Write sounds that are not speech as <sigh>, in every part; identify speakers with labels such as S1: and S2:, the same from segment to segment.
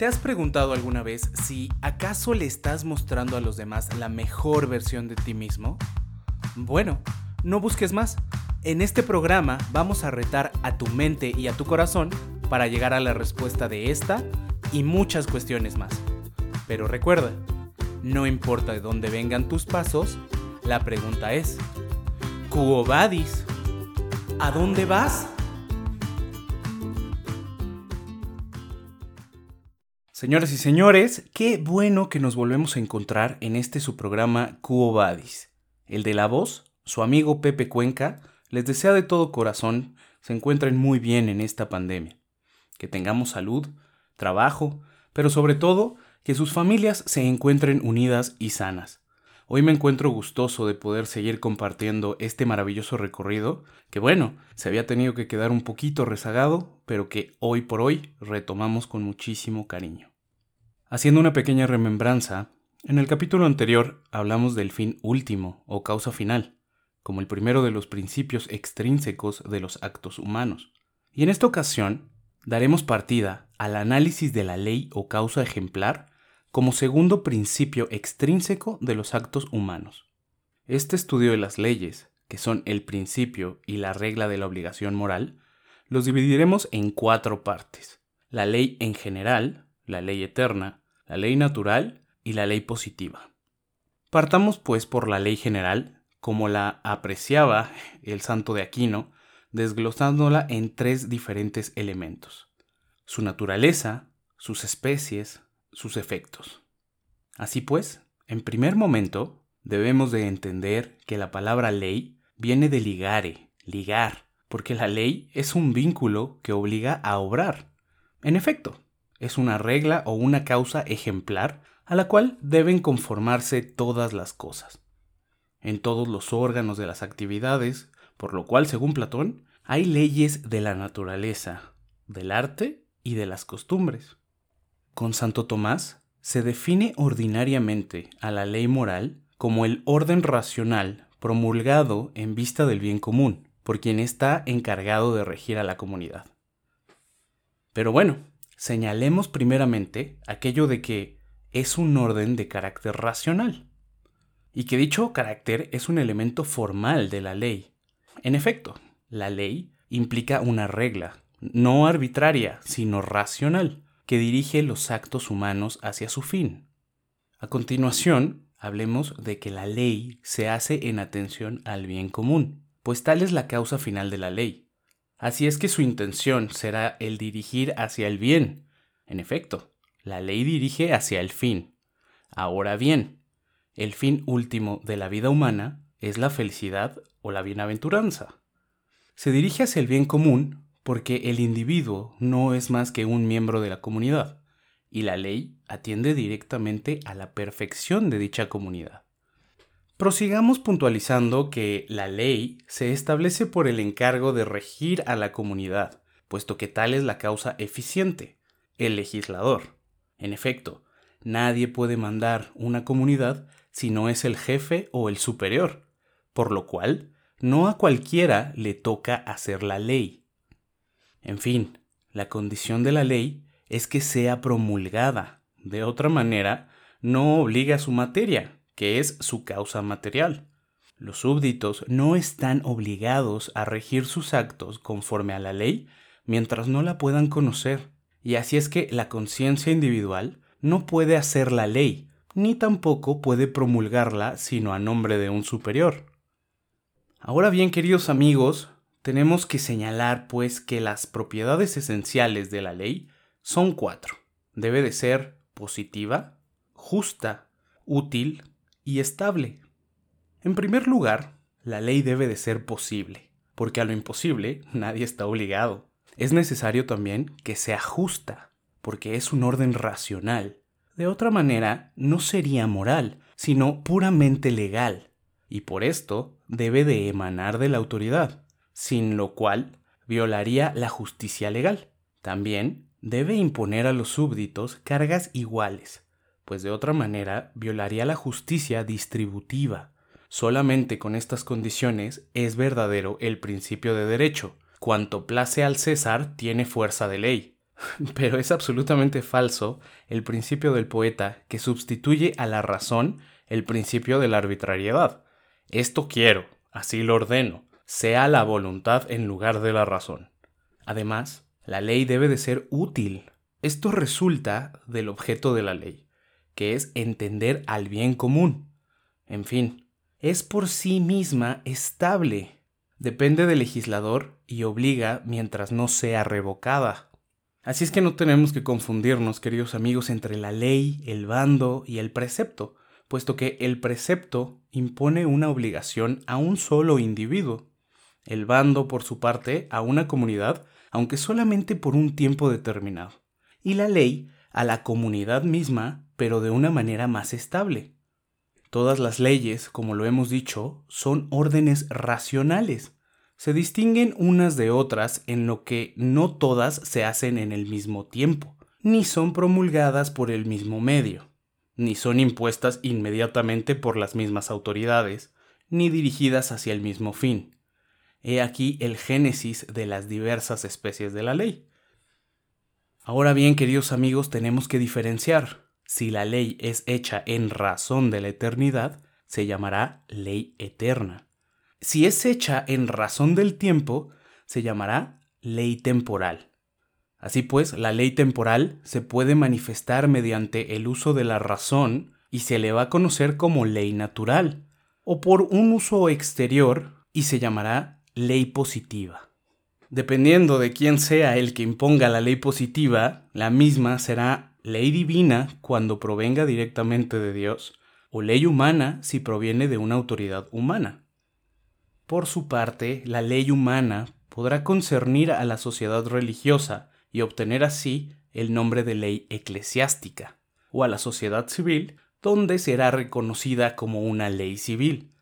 S1: ¿Te has preguntado alguna vez si acaso le estás mostrando a los demás la mejor versión de ti mismo? Bueno, no busques más. En este programa vamos a retar a tu mente y a tu corazón para llegar a la respuesta de esta y muchas cuestiones más. Pero recuerda, no importa de dónde vengan tus pasos, la pregunta es, Cuobadis, ¿a dónde vas? Señoras y señores, qué bueno que nos volvemos a encontrar en este su programa Cuobadis. El de la voz, su amigo Pepe Cuenca, les desea de todo corazón se encuentren muy bien en esta pandemia. Que tengamos salud, trabajo, pero sobre todo que sus familias se encuentren unidas y sanas. Hoy me encuentro gustoso de poder seguir compartiendo este maravilloso recorrido, que bueno, se había tenido que quedar un poquito rezagado, pero que hoy por hoy retomamos con muchísimo cariño. Haciendo una pequeña remembranza, en el capítulo anterior hablamos del fin último o causa final, como el primero de los principios extrínsecos de los actos humanos. Y en esta ocasión daremos partida al análisis de la ley o causa ejemplar como segundo principio extrínseco de los actos humanos. Este estudio de las leyes, que son el principio y la regla de la obligación moral, los dividiremos en cuatro partes. La ley en general, la ley eterna, la ley natural y la ley positiva. Partamos pues por la ley general, como la apreciaba el santo de Aquino, desglosándola en tres diferentes elementos. Su naturaleza, sus especies, sus efectos. Así pues, en primer momento, debemos de entender que la palabra ley viene de ligare, ligar, porque la ley es un vínculo que obliga a obrar. En efecto, es una regla o una causa ejemplar a la cual deben conformarse todas las cosas. En todos los órganos de las actividades, por lo cual, según Platón, hay leyes de la naturaleza, del arte y de las costumbres. Con Santo Tomás se define ordinariamente a la ley moral como el orden racional promulgado en vista del bien común, por quien está encargado de regir a la comunidad. Pero bueno, señalemos primeramente aquello de que es un orden de carácter racional y que dicho carácter es un elemento formal de la ley. En efecto, la ley implica una regla, no arbitraria, sino racional, que dirige los actos humanos hacia su fin. A continuación, hablemos de que la ley se hace en atención al bien común, pues tal es la causa final de la ley. Así es que su intención será el dirigir hacia el bien. En efecto, la ley dirige hacia el fin. Ahora bien, el fin último de la vida humana es la felicidad o la bienaventuranza. Se dirige hacia el bien común porque el individuo no es más que un miembro de la comunidad, y la ley atiende directamente a la perfección de dicha comunidad. Prosigamos puntualizando que la ley se establece por el encargo de regir a la comunidad, puesto que tal es la causa eficiente, el legislador. En efecto, nadie puede mandar una comunidad si no es el jefe o el superior, por lo cual no a cualquiera le toca hacer la ley. En fin, la condición de la ley es que sea promulgada, de otra manera, no obliga a su materia, que es su causa material. Los súbditos no están obligados a regir sus actos conforme a la ley mientras no la puedan conocer, y así es que la conciencia individual no puede hacer la ley, ni tampoco puede promulgarla sino a nombre de un superior. Ahora bien, queridos amigos, tenemos que señalar pues que las propiedades esenciales de la ley son cuatro. Debe de ser positiva, justa, útil, y estable. En primer lugar, la ley debe de ser posible, porque a lo imposible nadie está obligado. Es necesario también que sea justa, porque es un orden racional. De otra manera, no sería moral, sino puramente legal, y por esto debe de emanar de la autoridad, sin lo cual violaría la justicia legal. También debe imponer a los súbditos cargas iguales, pues de otra manera violaría la justicia distributiva. Solamente con estas condiciones es verdadero el principio de derecho. Cuanto place al César tiene fuerza de ley. <laughs> Pero es absolutamente falso el principio del poeta que sustituye a la razón el principio de la arbitrariedad. Esto quiero, así lo ordeno, sea la voluntad en lugar de la razón. Además, la ley debe de ser útil. Esto resulta del objeto de la ley, que es entender al bien común. En fin, es por sí misma estable. Depende del legislador y obliga mientras no sea revocada. Así es que no tenemos que confundirnos, queridos amigos, entre la ley, el bando y el precepto, puesto que el precepto impone una obligación a un solo individuo, el bando, por su parte, a una comunidad, aunque solamente por un tiempo determinado, y la ley a la comunidad misma, pero de una manera más estable. Todas las leyes, como lo hemos dicho, son órdenes racionales, se distinguen unas de otras en lo que no todas se hacen en el mismo tiempo, ni son promulgadas por el mismo medio, ni son impuestas inmediatamente por las mismas autoridades, ni dirigidas hacia el mismo fin. He aquí el génesis de las diversas especies de la ley. Ahora bien, queridos amigos, tenemos que diferenciar. Si la ley es hecha en razón de la eternidad, se llamará ley eterna. Si es hecha en razón del tiempo, se llamará ley temporal. Así pues, la ley temporal se puede manifestar mediante el uso de la razón y se le va a conocer como ley natural, o por un uso exterior y se llamará ley positiva. Dependiendo de quién sea el que imponga la ley positiva, la misma será ley divina cuando provenga directamente de Dios, o ley humana si proviene de una autoridad humana. Por su parte, la ley humana podrá concernir a la sociedad religiosa y obtener así el nombre de ley eclesiástica, o a la sociedad civil, donde será reconocida como una ley civil.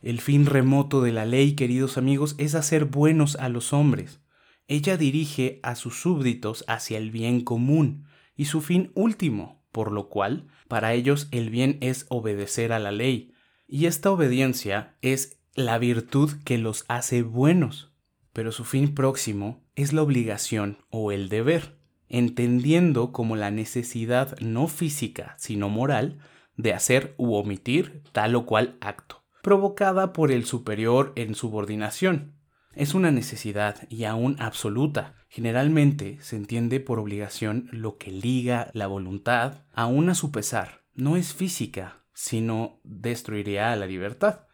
S1: El fin remoto de la ley, queridos amigos, es hacer buenos a los hombres. Ella dirige a sus súbditos hacia el bien común y su fin último, por lo cual, para ellos el bien es obedecer a la ley, y esta obediencia es la virtud que los hace buenos, pero su fin próximo es la obligación o el deber, entendiendo como la necesidad no física, sino moral, de hacer u omitir tal o cual acto, provocada por el superior en subordinación. Es una necesidad y aún absoluta. Generalmente se entiende por obligación lo que liga la voluntad aún a su pesar. No es física, sino destruiría la libertad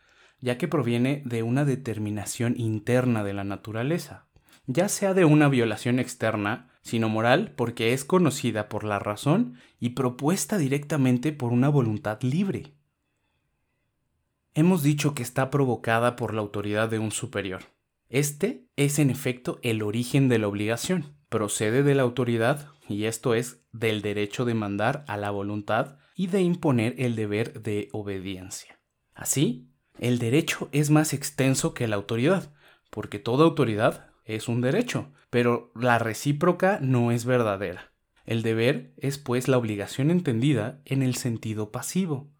S1: ya que proviene de una determinación interna de la naturaleza, ya sea de una violación externa, sino moral porque es conocida por la razón y propuesta directamente por una voluntad libre. Hemos dicho que está provocada por la autoridad de un superior. Este es en efecto el origen de la obligación. Procede de la autoridad, y esto es del derecho de mandar a la voluntad y de imponer el deber de obediencia. Así, el derecho es más extenso que la autoridad, porque toda autoridad es un derecho, pero la recíproca no es verdadera. El deber es pues la obligación entendida en el sentido pasivo.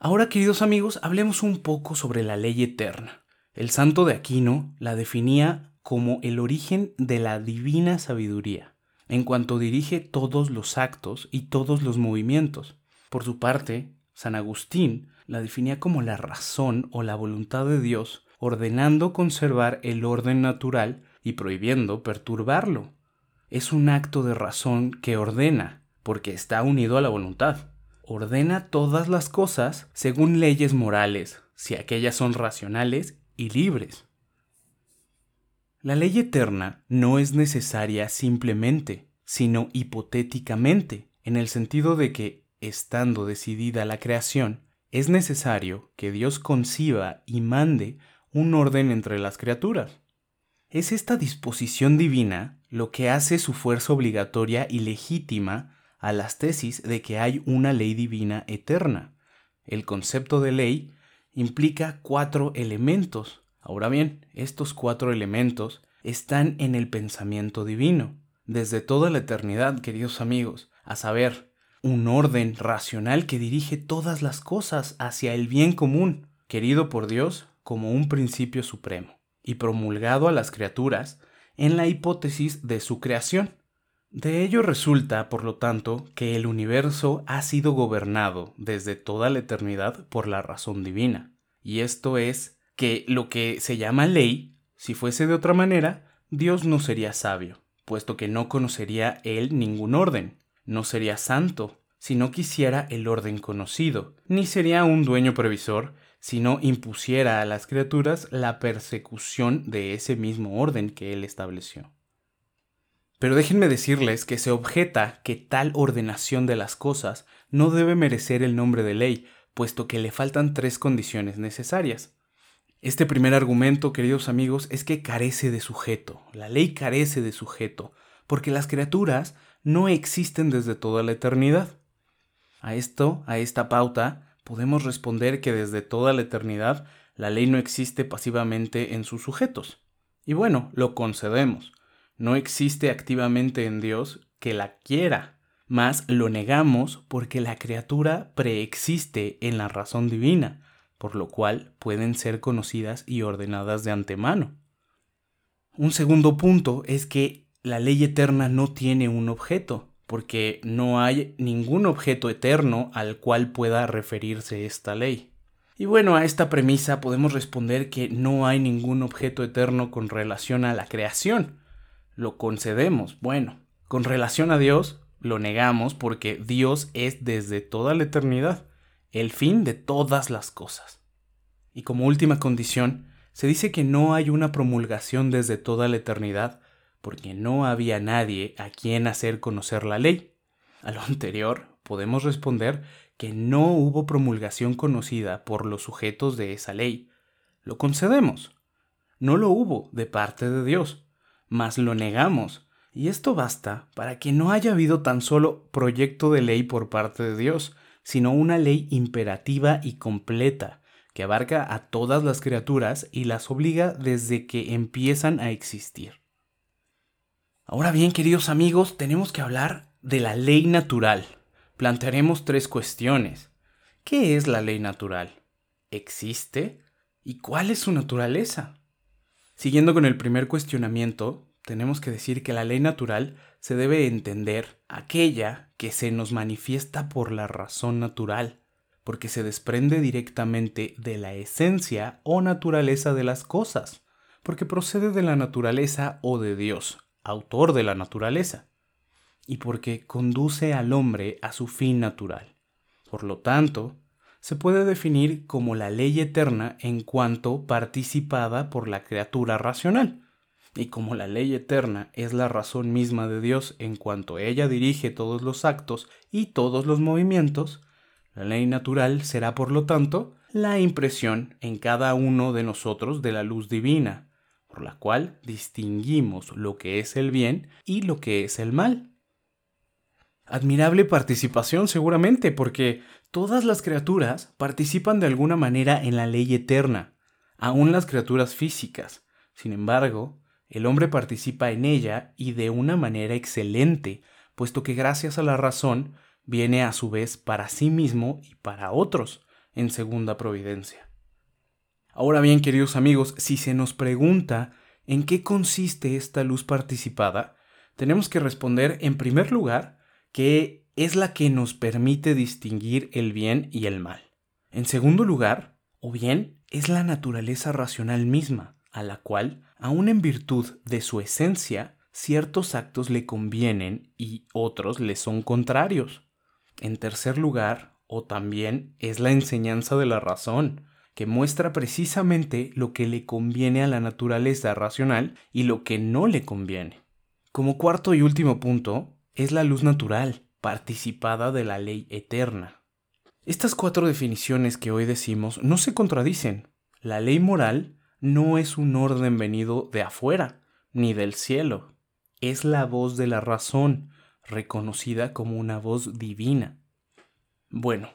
S1: Ahora, queridos amigos, hablemos un poco sobre la ley eterna. El santo de Aquino la definía como el origen de la divina sabiduría, en cuanto dirige todos los actos y todos los movimientos. Por su parte, San Agustín la definía como la razón o la voluntad de Dios, ordenando conservar el orden natural y prohibiendo perturbarlo. Es un acto de razón que ordena, porque está unido a la voluntad. Ordena todas las cosas según leyes morales, si aquellas son racionales y libres. La ley eterna no es necesaria simplemente, sino hipotéticamente, en el sentido de que, estando decidida la creación, es necesario que Dios conciba y mande un orden entre las criaturas. Es esta disposición divina lo que hace su fuerza obligatoria y legítima a las tesis de que hay una ley divina eterna. El concepto de ley implica cuatro elementos. Ahora bien, estos cuatro elementos están en el pensamiento divino, desde toda la eternidad, queridos amigos, a saber, un orden racional que dirige todas las cosas hacia el bien común, querido por Dios como un principio supremo, y promulgado a las criaturas en la hipótesis de su creación, De ello resulta, por lo tanto, que el universo ha sido gobernado desde toda la eternidad por la razón divina. Y esto es que lo que se llama ley, si fuese de otra manera, Dios no sería sabio, puesto que no conocería él ningún orden, no sería santo, si no quisiera el orden conocido, ni sería un dueño previsor si no impusiera a las criaturas la persecución de ese mismo orden que él estableció. Pero déjenme decirles que se objeta que tal ordenación de las cosas no debe merecer el nombre de ley, puesto que le faltan tres condiciones necesarias. Este primer argumento, queridos amigos, es que carece de sujeto. La ley carece de sujeto, porque las criaturas no existen desde toda la eternidad. A esto, a esta pauta, podemos responder que desde toda la eternidad la ley no existe pasivamente en sus sujetos. Y bueno, lo concedemos no existe activamente en Dios que la quiera, mas lo negamos porque la criatura preexiste en la razón divina, por lo cual pueden ser conocidas y ordenadas de antemano. Un segundo punto es que la ley eterna no tiene un objeto, porque no hay ningún objeto eterno al cual pueda referirse esta ley. Y bueno, a esta premisa podemos responder que no hay ningún objeto eterno con relación a la creación, lo concedemos. Bueno, con relación a Dios, lo negamos porque Dios es desde toda la eternidad, el fin de todas las cosas. Y como última condición, se dice que no hay una promulgación desde toda la eternidad, porque no había nadie a quien hacer conocer la ley. A lo <laughs> anterior, podemos responder que no hubo promulgación conocida por los sujetos de esa ley. Lo concedemos. No lo hubo de parte de Dios mas lo negamos. Y esto basta para que no haya habido tan solo proyecto de ley por parte de Dios, sino una ley imperativa y completa, que abarca a todas las criaturas y las obliga desde que empiezan a existir. Ahora bien, queridos amigos, tenemos que hablar de la ley natural. Plantearemos tres cuestiones. ¿Qué es la ley natural? ¿Existe? ¿Y cuál es su naturaleza? Siguiendo con el primer cuestionamiento, tenemos que decir que la ley natural se debe entender aquella que se nos manifiesta por la razón natural, porque se desprende directamente de la esencia o naturaleza de las cosas, porque procede de la naturaleza o de Dios, autor de la naturaleza, y porque conduce al hombre a su fin natural. Por lo tanto, se puede definir como la ley eterna en cuanto participada por la criatura racional. Y como la ley eterna es la razón misma de Dios en cuanto ella dirige todos los actos y todos los movimientos, la ley natural será por lo tanto la impresión en cada uno de nosotros de la luz divina, por la cual distinguimos lo que es el bien y lo que es el mal. Admirable participación seguramente, porque Todas las criaturas participan de alguna manera en la ley eterna, aun las criaturas físicas. Sin embargo, el hombre participa en ella y de una manera excelente, puesto que gracias a la razón viene a su vez para sí mismo y para otros en segunda providencia. Ahora bien, queridos amigos, si se nos pregunta en qué consiste esta luz participada, tenemos que responder en primer lugar que es la que nos permite distinguir el bien y el mal. En segundo lugar, o bien, es la naturaleza racional misma, a la cual, aun en virtud de su esencia, ciertos actos le convienen y otros le son contrarios. En tercer lugar, o también, es la enseñanza de la razón, que muestra precisamente lo que le conviene a la naturaleza racional y lo que no le conviene. Como cuarto y último punto, es la luz natural, participada de la ley eterna. Estas cuatro definiciones que hoy decimos no se contradicen. La ley moral no es un orden venido de afuera, ni del cielo. Es la voz de la razón, reconocida como una voz divina. Bueno,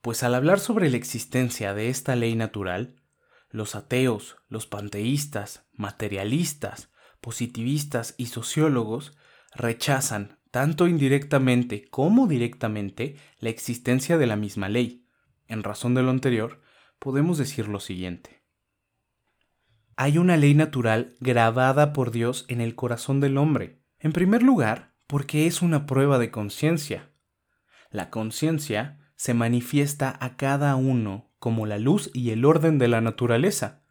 S1: pues al hablar sobre la existencia de esta ley natural, los ateos, los panteístas, materialistas, positivistas y sociólogos rechazan tanto indirectamente como directamente, la existencia de la misma ley. En razón de lo anterior, podemos decir lo siguiente. Hay una ley natural grabada por Dios en el corazón del hombre. En primer lugar, porque es una prueba de conciencia. La conciencia se manifiesta a cada uno como la luz y el orden de la naturaleza,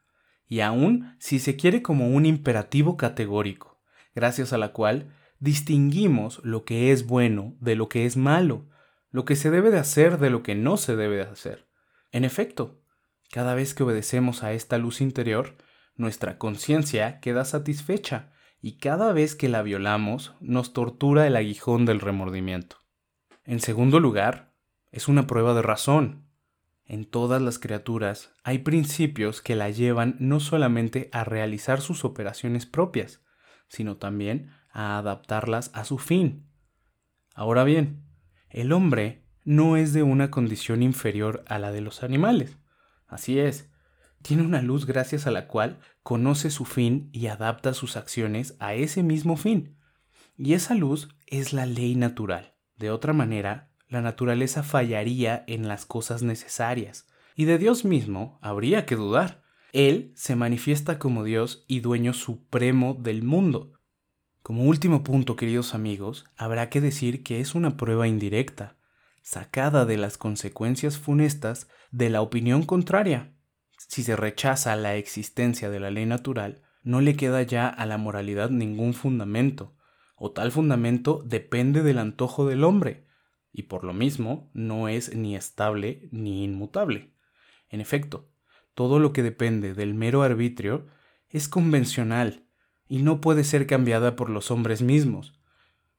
S1: y aún si se quiere como un imperativo categórico, gracias a la cual distinguimos lo que es bueno de lo que es malo, lo que se debe de hacer de lo que no se debe de hacer. En efecto, cada vez que obedecemos a esta luz interior, nuestra conciencia queda satisfecha y cada vez que la violamos nos tortura el aguijón del remordimiento. En segundo lugar, es una prueba de razón. En todas las criaturas hay principios que la llevan no solamente a realizar sus operaciones propias, sino también a adaptarlas a su fin. Ahora bien, el hombre no es de una condición inferior a la de los animales. Así es, tiene una luz gracias a la cual conoce su fin y adapta sus acciones a ese mismo fin. Y esa luz es la ley natural. De otra manera, la naturaleza fallaría en las cosas necesarias, y de Dios mismo habría que dudar. Él se manifiesta como Dios y dueño supremo del mundo. Como último punto, queridos amigos, habrá que decir que es una prueba indirecta, sacada de las consecuencias funestas de la opinión contraria. Si se rechaza la existencia de la ley natural, no le queda ya a la moralidad ningún fundamento, o tal fundamento depende del antojo del hombre, y por lo mismo no es ni estable ni inmutable. En efecto, todo lo que depende del mero arbitrio es convencional y no puede ser cambiada por los hombres mismos.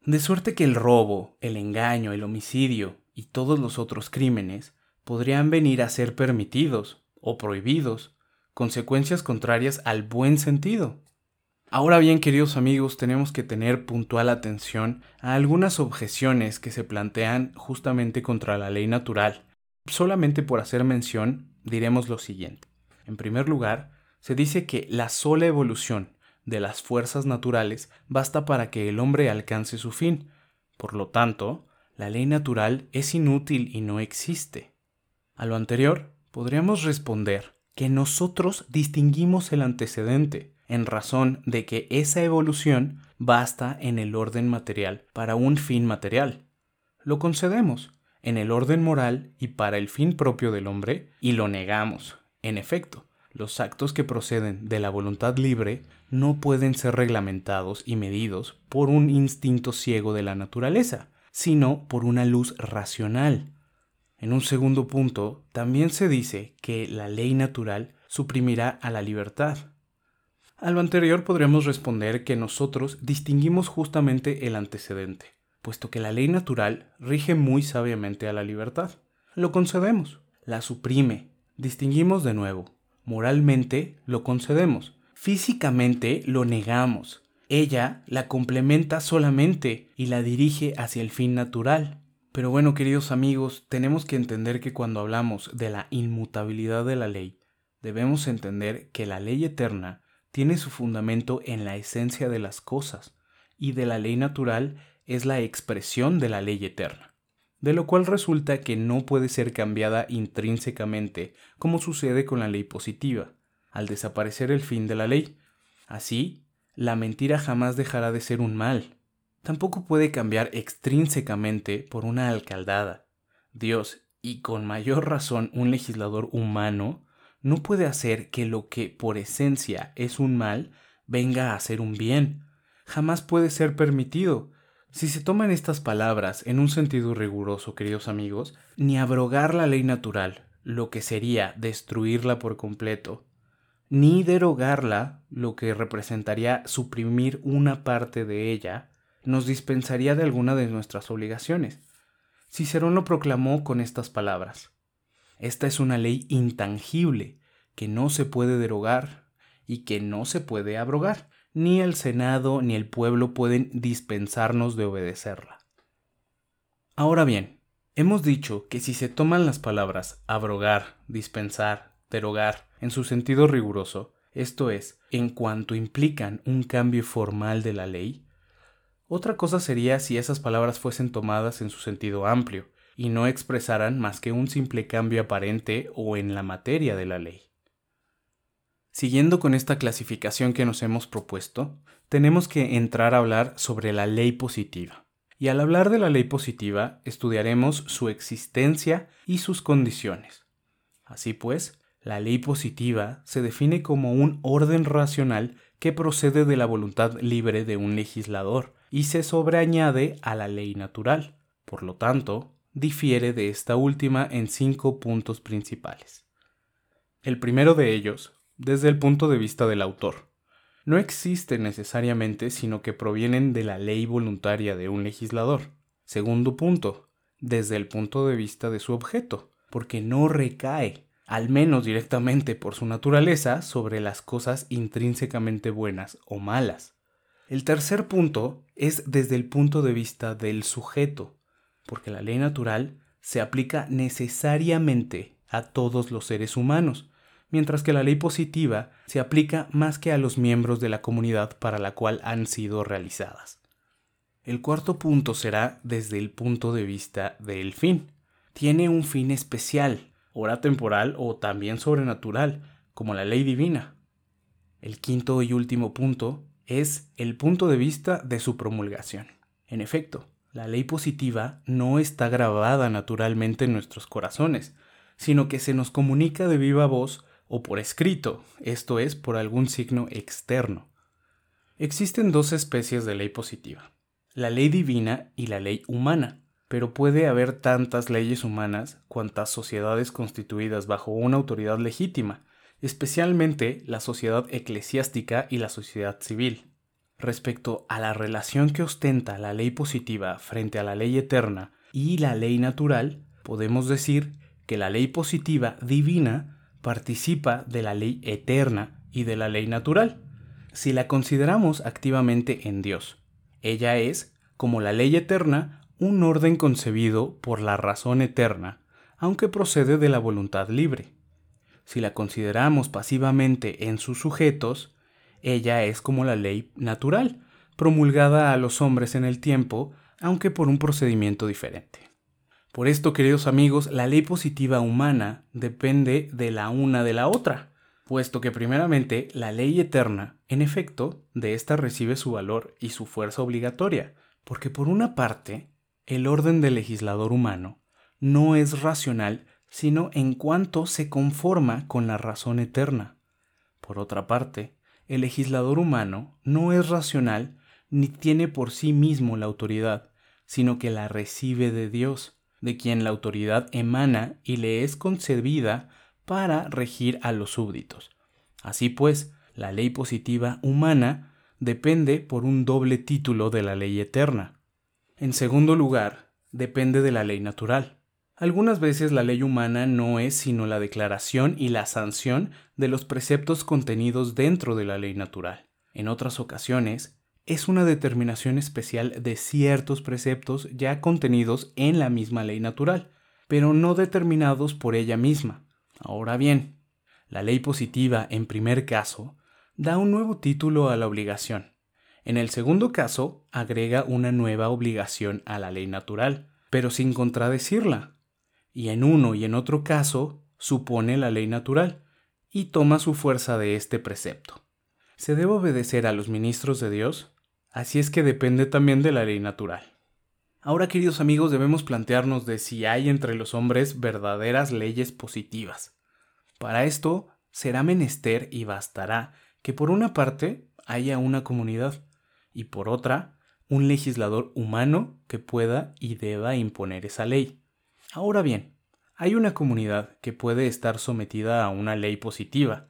S1: De suerte que el robo, el engaño, el homicidio y todos los otros crímenes podrían venir a ser permitidos o prohibidos, consecuencias contrarias al buen sentido. Ahora bien, queridos amigos, tenemos que tener puntual atención a algunas objeciones que se plantean justamente contra la ley natural. Solamente por hacer mención, diremos lo siguiente. En primer lugar, se dice que la sola evolución de las fuerzas naturales basta para que el hombre alcance su fin. Por lo tanto, la ley natural es inútil y no existe. A lo anterior, podríamos responder que nosotros distinguimos el antecedente, en razón de que esa evolución basta en el orden material para un fin material. Lo concedemos en el orden moral y para el fin propio del hombre y lo negamos. En efecto, los actos que proceden de la voluntad libre no pueden ser reglamentados y medidos por un instinto ciego de la naturaleza, sino por una luz racional, en un segundo punto, también se dice que la ley natural suprimirá a la libertad. A lo anterior podríamos responder que nosotros distinguimos justamente el antecedente, puesto que la ley natural rige muy sabiamente a la libertad. Lo concedemos, la suprime, distinguimos de nuevo, moralmente lo concedemos, físicamente lo negamos, ella la complementa solamente y la dirige hacia el fin natural. Pero bueno, queridos amigos, tenemos que entender que cuando hablamos de la inmutabilidad de la ley, debemos entender que la ley eterna tiene su fundamento en la esencia de las cosas, y de la ley natural es la expresión de la ley eterna, de lo cual resulta que no puede ser cambiada intrínsecamente como sucede con la ley positiva, al desaparecer el fin de la ley. Así, la mentira jamás dejará de ser un mal, tampoco puede cambiar extrínsecamente por una alcaldada. Dios, y con mayor razón un legislador humano, no puede hacer que lo que por esencia es un mal venga a ser un bien. Jamás puede ser permitido. Si se toman estas palabras en un sentido riguroso, queridos amigos, ni abrogar la ley natural, lo que sería destruirla por completo, ni derogarla, lo que representaría suprimir una parte de ella, nos dispensaría de alguna de nuestras obligaciones. Cicerón lo proclamó con estas palabras. Esta es una ley intangible que no se puede derogar y que no se puede abrogar. Ni el Senado ni el pueblo pueden dispensarnos de obedecerla. Ahora bien, hemos dicho que si se toman las palabras abrogar, dispensar, derogar en su sentido riguroso, esto es, en cuanto implican un cambio formal de la ley, otra cosa sería si esas palabras fuesen tomadas en su sentido amplio y no expresaran más que un simple cambio aparente o en la materia de la ley. Siguiendo con esta clasificación que nos hemos propuesto, tenemos que entrar a hablar sobre la ley positiva. y al hablar de la ley positiva estudiaremos su existencia y sus condiciones. Así pues, la ley positiva se define como un orden racional que procede de la voluntad libre de un legislador y se sobreañade a la ley natural. Por lo tanto, difiere de esta última en cinco puntos principales. El primero de ellos, desde el punto de vista del autor, no existe necesariamente sino que provienen de la ley voluntaria de un legislador. Segundo punto, desde el punto de vista de su objeto, porque no recae, al menos directamente por su naturaleza, sobre las cosas intrínsecamente buenas o malas. El tercer punto es desde el punto de vista del sujeto, porque la ley natural se aplica necesariamente a todos los seres humanos, mientras que la ley positiva se aplica más que a los miembros de la comunidad para la cual han sido realizadas. El cuarto punto será desde el punto de vista del fin. Tiene un fin especial, hora temporal o también sobrenatural, como la ley divina. El quinto y último punto es el punto de vista de su promulgación. En efecto, la ley positiva no está grabada naturalmente en nuestros corazones, sino que se nos comunica de viva voz o por escrito, esto es, por algún signo externo. Existen dos especies de ley positiva, la ley divina y la ley humana, pero puede haber tantas leyes humanas cuantas sociedades constituidas bajo una autoridad legítima, especialmente la sociedad eclesiástica y la sociedad civil. Respecto a la relación que ostenta la ley positiva frente a la ley eterna y la ley natural, podemos decir que la ley positiva divina participa de la ley eterna y de la ley natural, si la consideramos activamente en Dios. Ella es, como la ley eterna, un orden concebido por la razón eterna, aunque procede de la voluntad libre. Si la consideramos pasivamente en sus sujetos, ella es como la ley natural, promulgada a los hombres en el tiempo, aunque por un procedimiento diferente. Por esto, queridos amigos, la ley positiva humana depende de la una de la otra, puesto que primeramente la ley eterna, en efecto, de ésta recibe su valor y su fuerza obligatoria, porque por una parte, el orden del legislador humano no es racional sino en cuanto se conforma con la razón eterna. Por otra parte, el legislador humano no es racional ni tiene por sí mismo la autoridad, sino que la recibe de Dios, de quien la autoridad emana y le es concebida para regir a los súbditos. Así pues, la ley positiva humana depende por un doble título de la ley eterna. En segundo lugar, depende de la ley natural. Algunas veces la ley humana no es sino la declaración y la sanción de los preceptos contenidos dentro de la ley natural. En otras ocasiones, es una determinación especial de ciertos preceptos ya contenidos en la misma ley natural, pero no determinados por ella misma. Ahora bien, la ley positiva, en primer caso, da un nuevo título a la obligación. En el segundo caso, agrega una nueva obligación a la ley natural, pero sin contradecirla. Y en uno y en otro caso, supone la ley natural, y toma su fuerza de este precepto. ¿Se debe obedecer a los ministros de Dios? Así es que depende también de la ley natural. Ahora, queridos amigos, debemos plantearnos de si hay entre los hombres verdaderas leyes positivas. Para esto, será menester y bastará que por una parte haya una comunidad y por otra un legislador humano que pueda y deba imponer esa ley. Ahora bien, hay una comunidad que puede estar sometida a una ley positiva,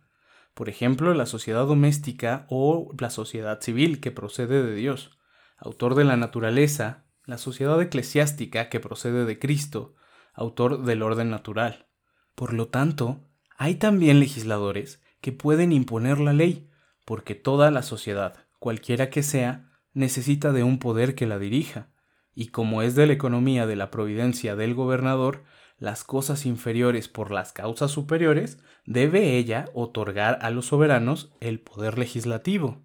S1: por ejemplo, la sociedad doméstica o la sociedad civil que procede de Dios, autor de la naturaleza, la sociedad eclesiástica que procede de Cristo, autor del orden natural. Por lo tanto, hay también legisladores que pueden imponer la ley, porque toda la sociedad, cualquiera que sea, necesita de un poder que la dirija, y como es de la economía de la providencia del gobernador, las cosas inferiores por las causas superiores, debe ella otorgar a los soberanos el poder legislativo.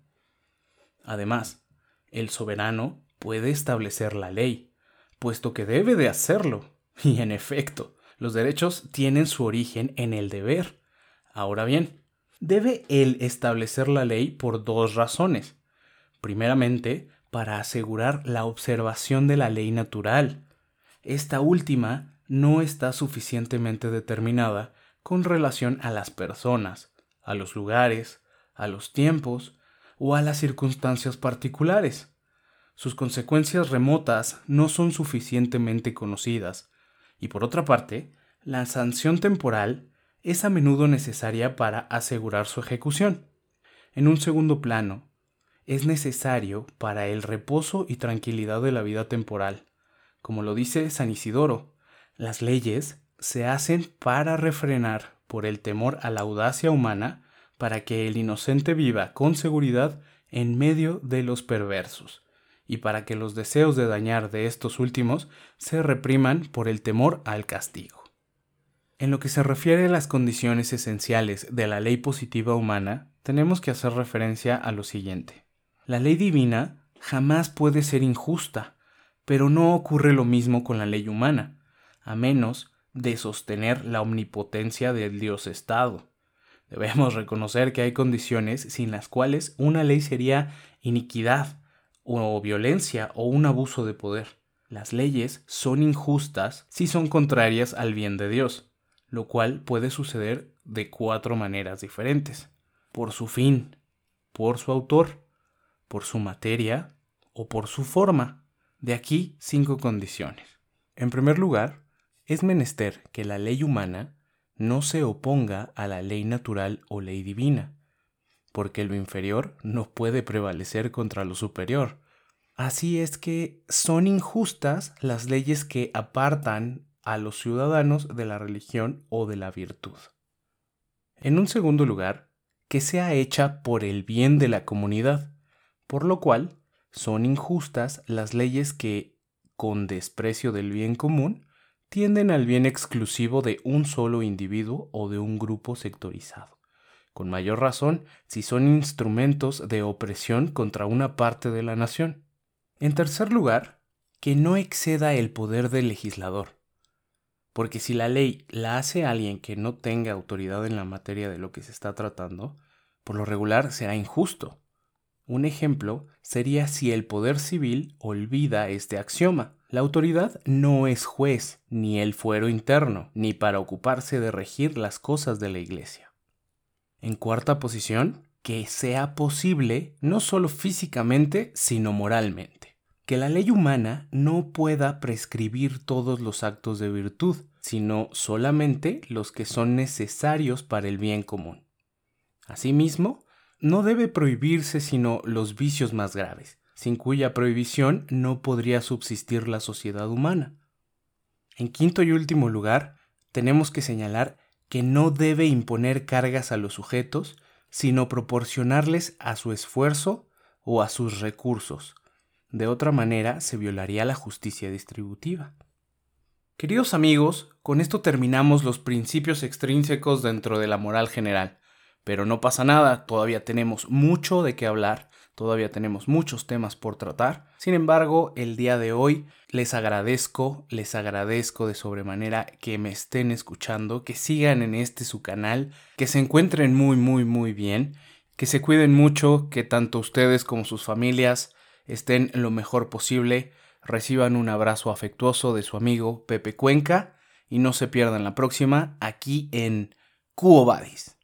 S1: Además, el soberano puede establecer la ley, puesto que debe de hacerlo. <laughs> Y en efecto, los derechos tienen su origen en el deber. Ahora bien, debe él establecer la ley por dos razones. Primeramente, para asegurar la observación de la ley natural. Esta última no está suficientemente determinada con relación a las personas, a los lugares, a los tiempos o a las circunstancias particulares. Sus consecuencias remotas no son suficientemente conocidas, y por otra parte, la sanción temporal es a menudo necesaria para asegurar su ejecución. En un segundo plano, es necesario para el reposo y tranquilidad de la vida temporal. Como lo dice San Isidoro, las leyes se hacen para refrenar por el temor a la audacia humana, para que el inocente viva con seguridad en medio de los perversos, y para que los deseos de dañar de estos últimos se repriman por el temor al castigo. En lo que se refiere a las condiciones esenciales de la ley positiva humana, tenemos que hacer referencia a lo siguiente. La ley divina jamás puede ser injusta, pero no ocurre lo mismo con la ley humana, a menos de sostener la omnipotencia del Dios Estado. Debemos reconocer que hay condiciones sin las cuales una ley sería iniquidad o violencia o un abuso de poder. Las leyes son injustas si son contrarias al bien de Dios, lo cual puede suceder de cuatro maneras diferentes. Por su fin, por su autor, por su materia o por su forma. De aquí cinco condiciones. En primer lugar, es menester que la ley humana no se oponga a la ley natural o ley divina, porque lo inferior no puede prevalecer contra lo superior. Así es que son injustas las leyes que apartan a los ciudadanos de la religión o de la virtud. En un segundo lugar, que sea hecha por el bien de la comunidad, por lo cual son injustas las leyes que, con desprecio del bien común, tienden al bien exclusivo de un solo individuo o de un grupo sectorizado, con mayor razón si son instrumentos de opresión contra una parte de la nación. En tercer lugar, que no exceda el poder del legislador, porque si la ley la hace alguien que no tenga autoridad en la materia de lo que se está tratando, por lo regular será injusto. Un ejemplo sería si el poder civil olvida este axioma, la autoridad no es juez, ni el fuero interno, ni para ocuparse de regir las cosas de la Iglesia. En cuarta posición, que sea posible no solo físicamente, sino moralmente. Que la ley humana no pueda prescribir todos los actos de virtud, sino solamente los que son necesarios para el bien común. Asimismo, no debe prohibirse sino los vicios más graves, sin cuya prohibición no podría subsistir la sociedad humana. En quinto y último lugar, tenemos que señalar que no debe imponer cargas a los sujetos, sino proporcionarles a su esfuerzo o a sus recursos. De otra manera, se violaría la justicia distributiva. Queridos amigos, con esto terminamos los principios extrínsecos dentro de la moral general. Pero no pasa nada, todavía tenemos mucho de qué hablar Todavía tenemos muchos temas por tratar. Sin embargo, el día de hoy les agradezco, les agradezco de sobremanera que me estén escuchando, que sigan en este su canal, que se encuentren muy, muy, muy bien, que se cuiden mucho, que tanto ustedes como sus familias estén lo mejor posible. Reciban un abrazo afectuoso de su amigo Pepe Cuenca y no se pierdan la próxima aquí en Cubo Badis.